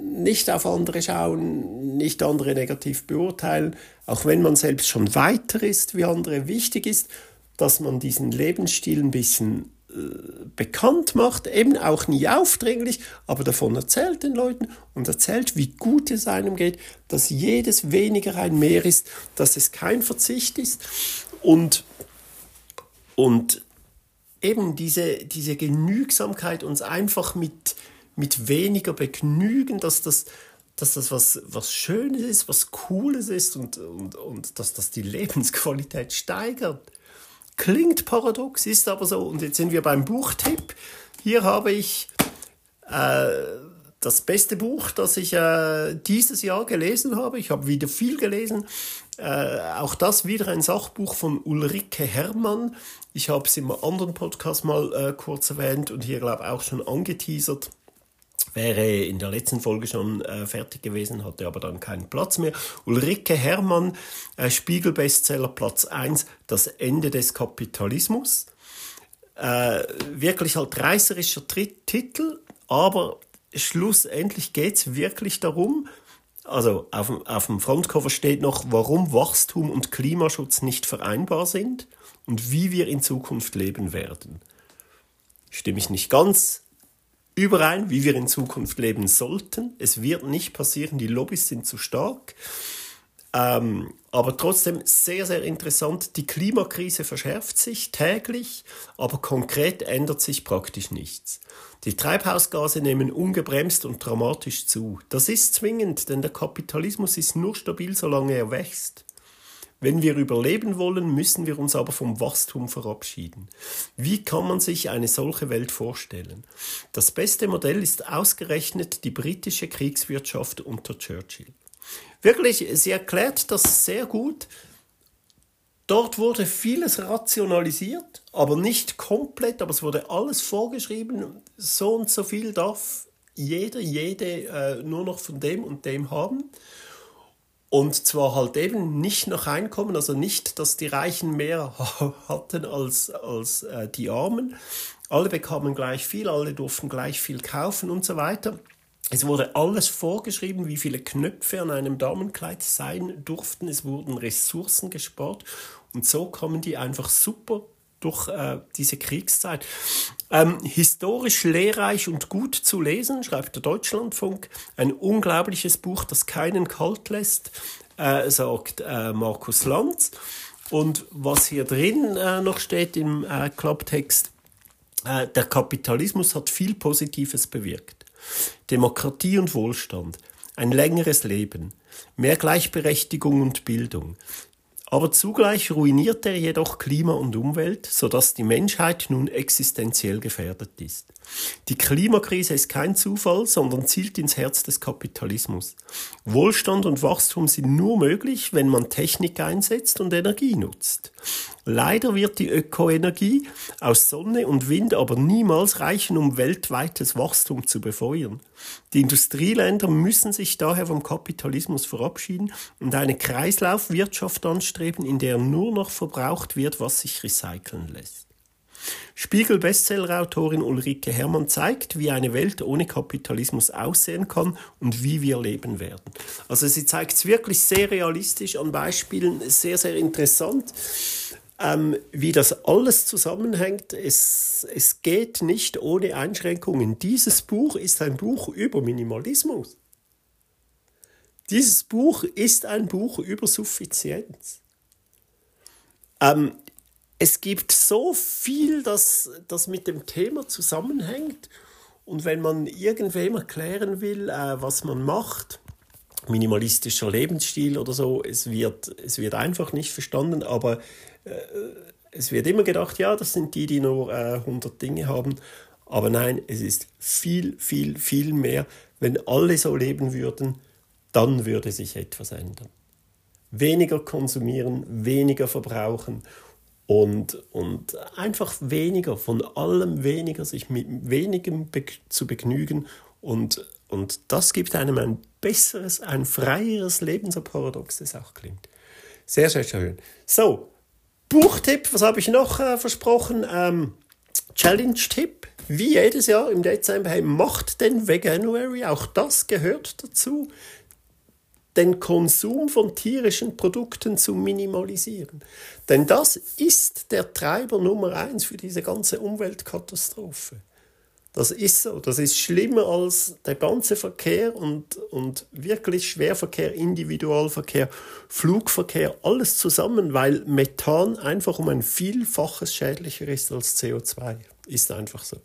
nicht auf andere schauen, nicht andere negativ beurteilen, auch wenn man selbst schon weiter ist wie andere. Wichtig ist, dass man diesen Lebensstil ein bisschen äh, bekannt macht, eben auch nie aufdringlich, aber davon erzählt den Leuten und erzählt, wie gut es einem geht, dass jedes weniger ein Mehr ist, dass es kein Verzicht ist und, und eben diese, diese Genügsamkeit uns einfach mit, mit weniger begnügen, dass das, dass das was, was Schönes ist, was Cooles ist und, und, und dass das die Lebensqualität steigert. Klingt paradox, ist aber so. Und jetzt sind wir beim Buchtipp. Hier habe ich äh, das beste Buch, das ich äh, dieses Jahr gelesen habe. Ich habe wieder viel gelesen. Äh, auch das wieder ein Sachbuch von Ulrike Herrmann. Ich habe es im anderen Podcast mal äh, kurz erwähnt und hier, glaube ich, auch schon angeteasert. Wäre in der letzten Folge schon äh, fertig gewesen, hatte aber dann keinen Platz mehr. Ulrike Herrmann, äh, Spiegel-Bestseller Platz 1, Das Ende des Kapitalismus. Äh, wirklich halt reißerischer Titel, aber schlussendlich geht es wirklich darum, also auf, auf dem Frontcover steht noch, warum Wachstum und Klimaschutz nicht vereinbar sind und wie wir in Zukunft leben werden. Stimme ich nicht ganz überein, wie wir in Zukunft leben sollten. Es wird nicht passieren, die Lobbys sind zu stark. Ähm, aber trotzdem sehr, sehr interessant. Die Klimakrise verschärft sich täglich, aber konkret ändert sich praktisch nichts. Die Treibhausgase nehmen ungebremst und dramatisch zu. Das ist zwingend, denn der Kapitalismus ist nur stabil, solange er wächst. Wenn wir überleben wollen, müssen wir uns aber vom Wachstum verabschieden. Wie kann man sich eine solche Welt vorstellen? Das beste Modell ist ausgerechnet die britische Kriegswirtschaft unter Churchill. Wirklich, sie erklärt das sehr gut. Dort wurde vieles rationalisiert, aber nicht komplett, aber es wurde alles vorgeschrieben, so und so viel darf jeder, jede äh, nur noch von dem und dem haben. Und zwar halt eben nicht nach Einkommen, also nicht, dass die Reichen mehr hatten als, als äh, die Armen. Alle bekamen gleich viel, alle durften gleich viel kaufen und so weiter. Es wurde alles vorgeschrieben, wie viele Knöpfe an einem Damenkleid sein durften. Es wurden Ressourcen gespart. Und so kommen die einfach super durch äh, diese Kriegszeit. Ähm, historisch lehrreich und gut zu lesen, schreibt der Deutschlandfunk. Ein unglaubliches Buch, das keinen kalt lässt, äh, sagt äh, Markus Lanz. Und was hier drin äh, noch steht im äh, Klapptext, äh, der Kapitalismus hat viel Positives bewirkt. Demokratie und Wohlstand, ein längeres Leben, mehr Gleichberechtigung und Bildung, aber zugleich ruiniert er jedoch Klima und Umwelt, sodass die Menschheit nun existenziell gefährdet ist. Die Klimakrise ist kein Zufall, sondern zielt ins Herz des Kapitalismus. Wohlstand und Wachstum sind nur möglich, wenn man Technik einsetzt und Energie nutzt. Leider wird die Ökoenergie aus Sonne und Wind aber niemals reichen, um weltweites Wachstum zu befeuern. Die Industrieländer müssen sich daher vom Kapitalismus verabschieden und eine Kreislaufwirtschaft anstreben, in der nur noch verbraucht wird, was sich recyceln lässt. Spiegel-Bestsellerautorin Ulrike Hermann zeigt, wie eine Welt ohne Kapitalismus aussehen kann und wie wir leben werden. Also sie zeigt es wirklich sehr realistisch an Beispielen, sehr, sehr interessant ähm, wie das alles zusammenhängt. Es, es geht nicht ohne Einschränkungen. Dieses Buch ist ein Buch über Minimalismus. Dieses Buch ist ein Buch über Suffizienz. Ähm, es gibt so viel, das, das mit dem Thema zusammenhängt. Und wenn man irgendwem erklären will, äh, was man macht, minimalistischer Lebensstil oder so, es wird, es wird einfach nicht verstanden, aber äh, es wird immer gedacht, ja, das sind die, die nur äh, 100 Dinge haben. Aber nein, es ist viel, viel, viel mehr. Wenn alle so leben würden, dann würde sich etwas ändern. Weniger konsumieren, weniger verbrauchen und, und einfach weniger, von allem weniger, sich mit wenigem be zu begnügen. Und, und das gibt einem ein besseres, ein freieres Leben, so paradox das auch klingt. Sehr, sehr schön. So, Buchtipp, was habe ich noch äh, versprochen? Ähm, Challenge-Tipp. Wie jedes Jahr im Dezember, hey, macht den Veganuary, auch das gehört dazu, den Konsum von tierischen Produkten zu minimalisieren. Denn das ist der Treiber Nummer eins für diese ganze Umweltkatastrophe. Das ist so. Das ist schlimmer als der ganze Verkehr und, und wirklich Schwerverkehr, Individualverkehr, Flugverkehr, alles zusammen, weil Methan einfach um ein Vielfaches schädlicher ist als CO2. Ist einfach so.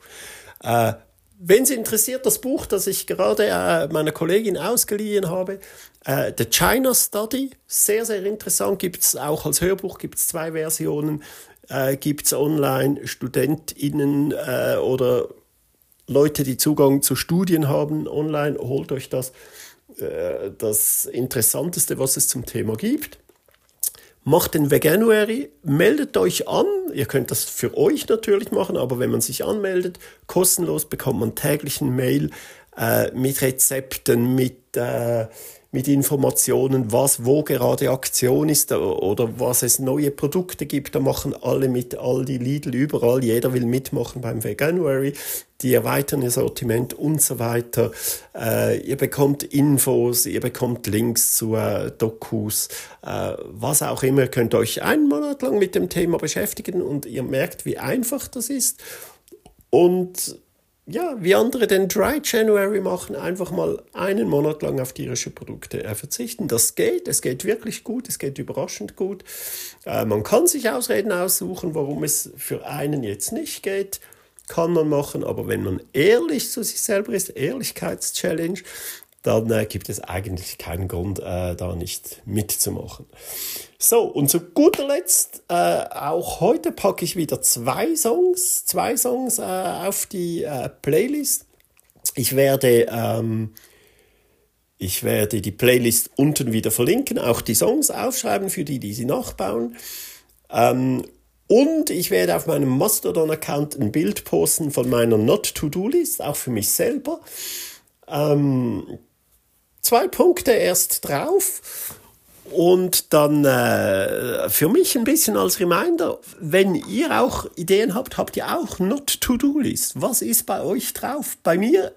Äh, wenn Sie interessiert, das Buch, das ich gerade äh, meiner Kollegin ausgeliehen habe, äh, The China Study, sehr, sehr interessant, gibt es auch als Hörbuch, gibt es zwei Versionen, äh, gibt es online, StudentInnen äh, oder Leute, die Zugang zu Studien haben online, holt euch das. Äh, das Interessanteste, was es zum Thema gibt. Macht den Veganuary, meldet euch an. Ihr könnt das für euch natürlich machen, aber wenn man sich anmeldet, kostenlos bekommt man täglich ein Mail äh, mit Rezepten, mit äh, mit Informationen, was wo gerade Aktion ist oder was es neue Produkte gibt. Da machen alle mit, all die Lidl überall. Jeder will mitmachen beim Veganuary. Die erweitern ihr Sortiment und so weiter. Äh, ihr bekommt Infos, ihr bekommt Links zu äh, Dokus, äh, was auch immer. Ihr könnt euch einen Monat lang mit dem Thema beschäftigen und ihr merkt, wie einfach das ist. Und ja, wie andere den Dry January machen, einfach mal einen Monat lang auf tierische Produkte äh, verzichten. Das geht, es geht wirklich gut, es geht überraschend gut. Äh, man kann sich Ausreden aussuchen, warum es für einen jetzt nicht geht, kann man machen, aber wenn man ehrlich zu sich selber ist, Ehrlichkeitschallenge, dann äh, gibt es eigentlich keinen Grund, äh, da nicht mitzumachen. So, und zu guter Letzt, äh, auch heute packe ich wieder zwei Songs, zwei Songs äh, auf die äh, Playlist. Ich werde, ähm, ich werde die Playlist unten wieder verlinken, auch die Songs aufschreiben für die, die sie nachbauen. Ähm, und ich werde auf meinem Mastodon-Account ein Bild posten von meiner Not-to-Do-List, auch für mich selber. Ähm, zwei Punkte erst drauf. Und dann äh, für mich ein bisschen als Reminder, wenn ihr auch Ideen habt, habt ihr auch Not-to-Do-List. Was ist bei euch drauf? Bei mir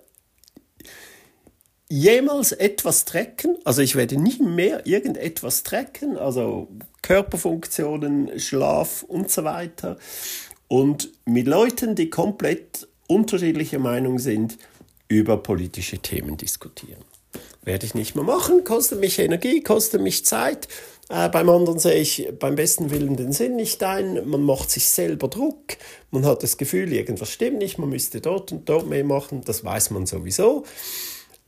jemals etwas tracken. Also ich werde nie mehr irgendetwas tracken, also Körperfunktionen, Schlaf und so weiter. Und mit Leuten, die komplett unterschiedlicher Meinung sind, über politische Themen diskutieren. Werde ich nicht mehr machen, kostet mich Energie, kostet mich Zeit. Äh, beim anderen sehe ich beim besten Willen den Sinn nicht ein. Man macht sich selber Druck. Man hat das Gefühl, irgendwas stimmt nicht. Man müsste dort und dort mehr machen. Das weiß man sowieso.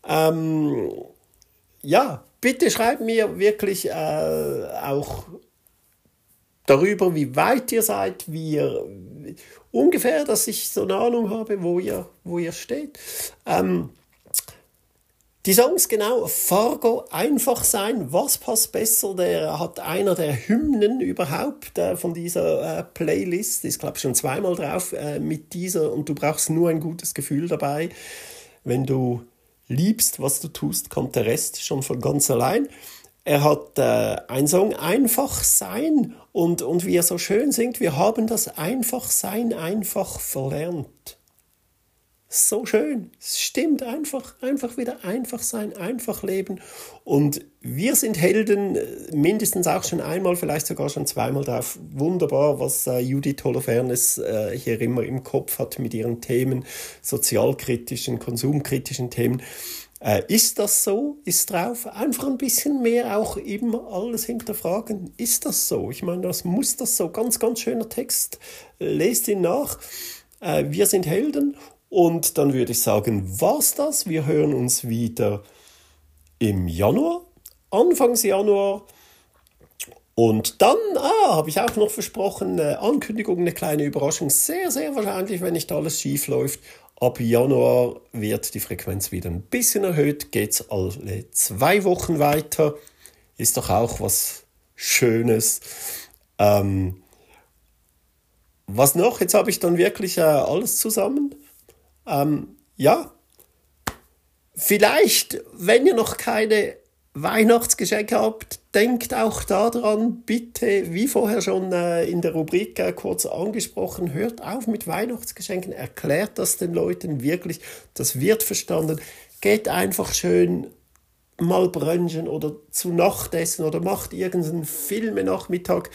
Ähm, ja, bitte schreibt mir wirklich äh, auch darüber, wie weit ihr seid, wie ihr ungefähr, dass ich so eine Ahnung habe, wo ihr, wo ihr steht. Ähm, die Songs genau, Fargo, einfach sein, was passt besser, der hat einer der Hymnen überhaupt äh, von dieser äh, Playlist, ist glaube ich schon zweimal drauf äh, mit dieser und du brauchst nur ein gutes Gefühl dabei, wenn du liebst, was du tust, kommt der Rest schon von ganz allein. Er hat äh, einen Song Einfach sein und, und wie er so schön singt, wir haben das Einfachsein einfach verlernt so schön. Es stimmt einfach, einfach wieder einfach sein, einfach leben. Und wir sind Helden, äh, mindestens auch schon einmal, vielleicht sogar schon zweimal drauf. Wunderbar, was äh, Judith Holofernes äh, hier immer im Kopf hat mit ihren Themen, sozialkritischen, konsumkritischen Themen. Äh, ist das so? Ist drauf? Einfach ein bisschen mehr auch eben alles hinterfragen. Ist das so? Ich meine, das muss das so. Ganz, ganz schöner Text. Lest ihn nach. Äh, wir sind Helden und dann würde ich sagen, war's das. Wir hören uns wieder im Januar, Anfangs Januar. Und dann, ah, habe ich auch noch versprochen, eine Ankündigung, eine kleine Überraschung. Sehr, sehr wahrscheinlich, wenn nicht alles schief läuft. Ab Januar wird die Frequenz wieder ein bisschen erhöht, geht's alle zwei Wochen weiter. Ist doch auch was Schönes. Ähm, was noch? Jetzt habe ich dann wirklich äh, alles zusammen. Ähm, ja, vielleicht, wenn ihr noch keine Weihnachtsgeschenke habt, denkt auch daran, bitte, wie vorher schon äh, in der Rubrik äh, kurz angesprochen, hört auf mit Weihnachtsgeschenken, erklärt das den Leuten wirklich, das wird verstanden. Geht einfach schön mal brunchen oder zu Nacht essen oder macht irgendeinen Filmenachmittag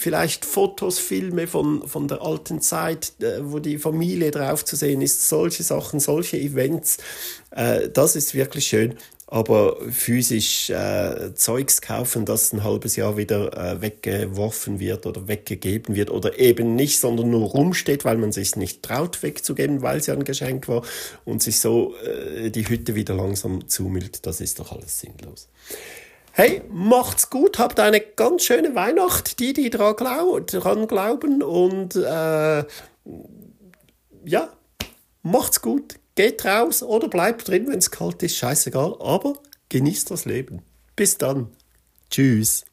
vielleicht Fotos, Filme von, von der alten Zeit, äh, wo die Familie drauf zu sehen ist, solche Sachen, solche Events, äh, das ist wirklich schön. Aber physisch äh, Zeugs kaufen, das ein halbes Jahr wieder äh, weggeworfen wird oder weggegeben wird oder eben nicht, sondern nur rumsteht, weil man sich nicht traut wegzugeben, weil es ja ein Geschenk war und sich so äh, die Hütte wieder langsam zumüllt, das ist doch alles sinnlos. Hey, macht's gut, habt eine ganz schöne Weihnacht, die, die dran, glaub, dran glauben und äh, ja, macht's gut, geht raus oder bleibt drin, wenn es kalt ist, scheißegal, aber genießt das Leben. Bis dann. Tschüss.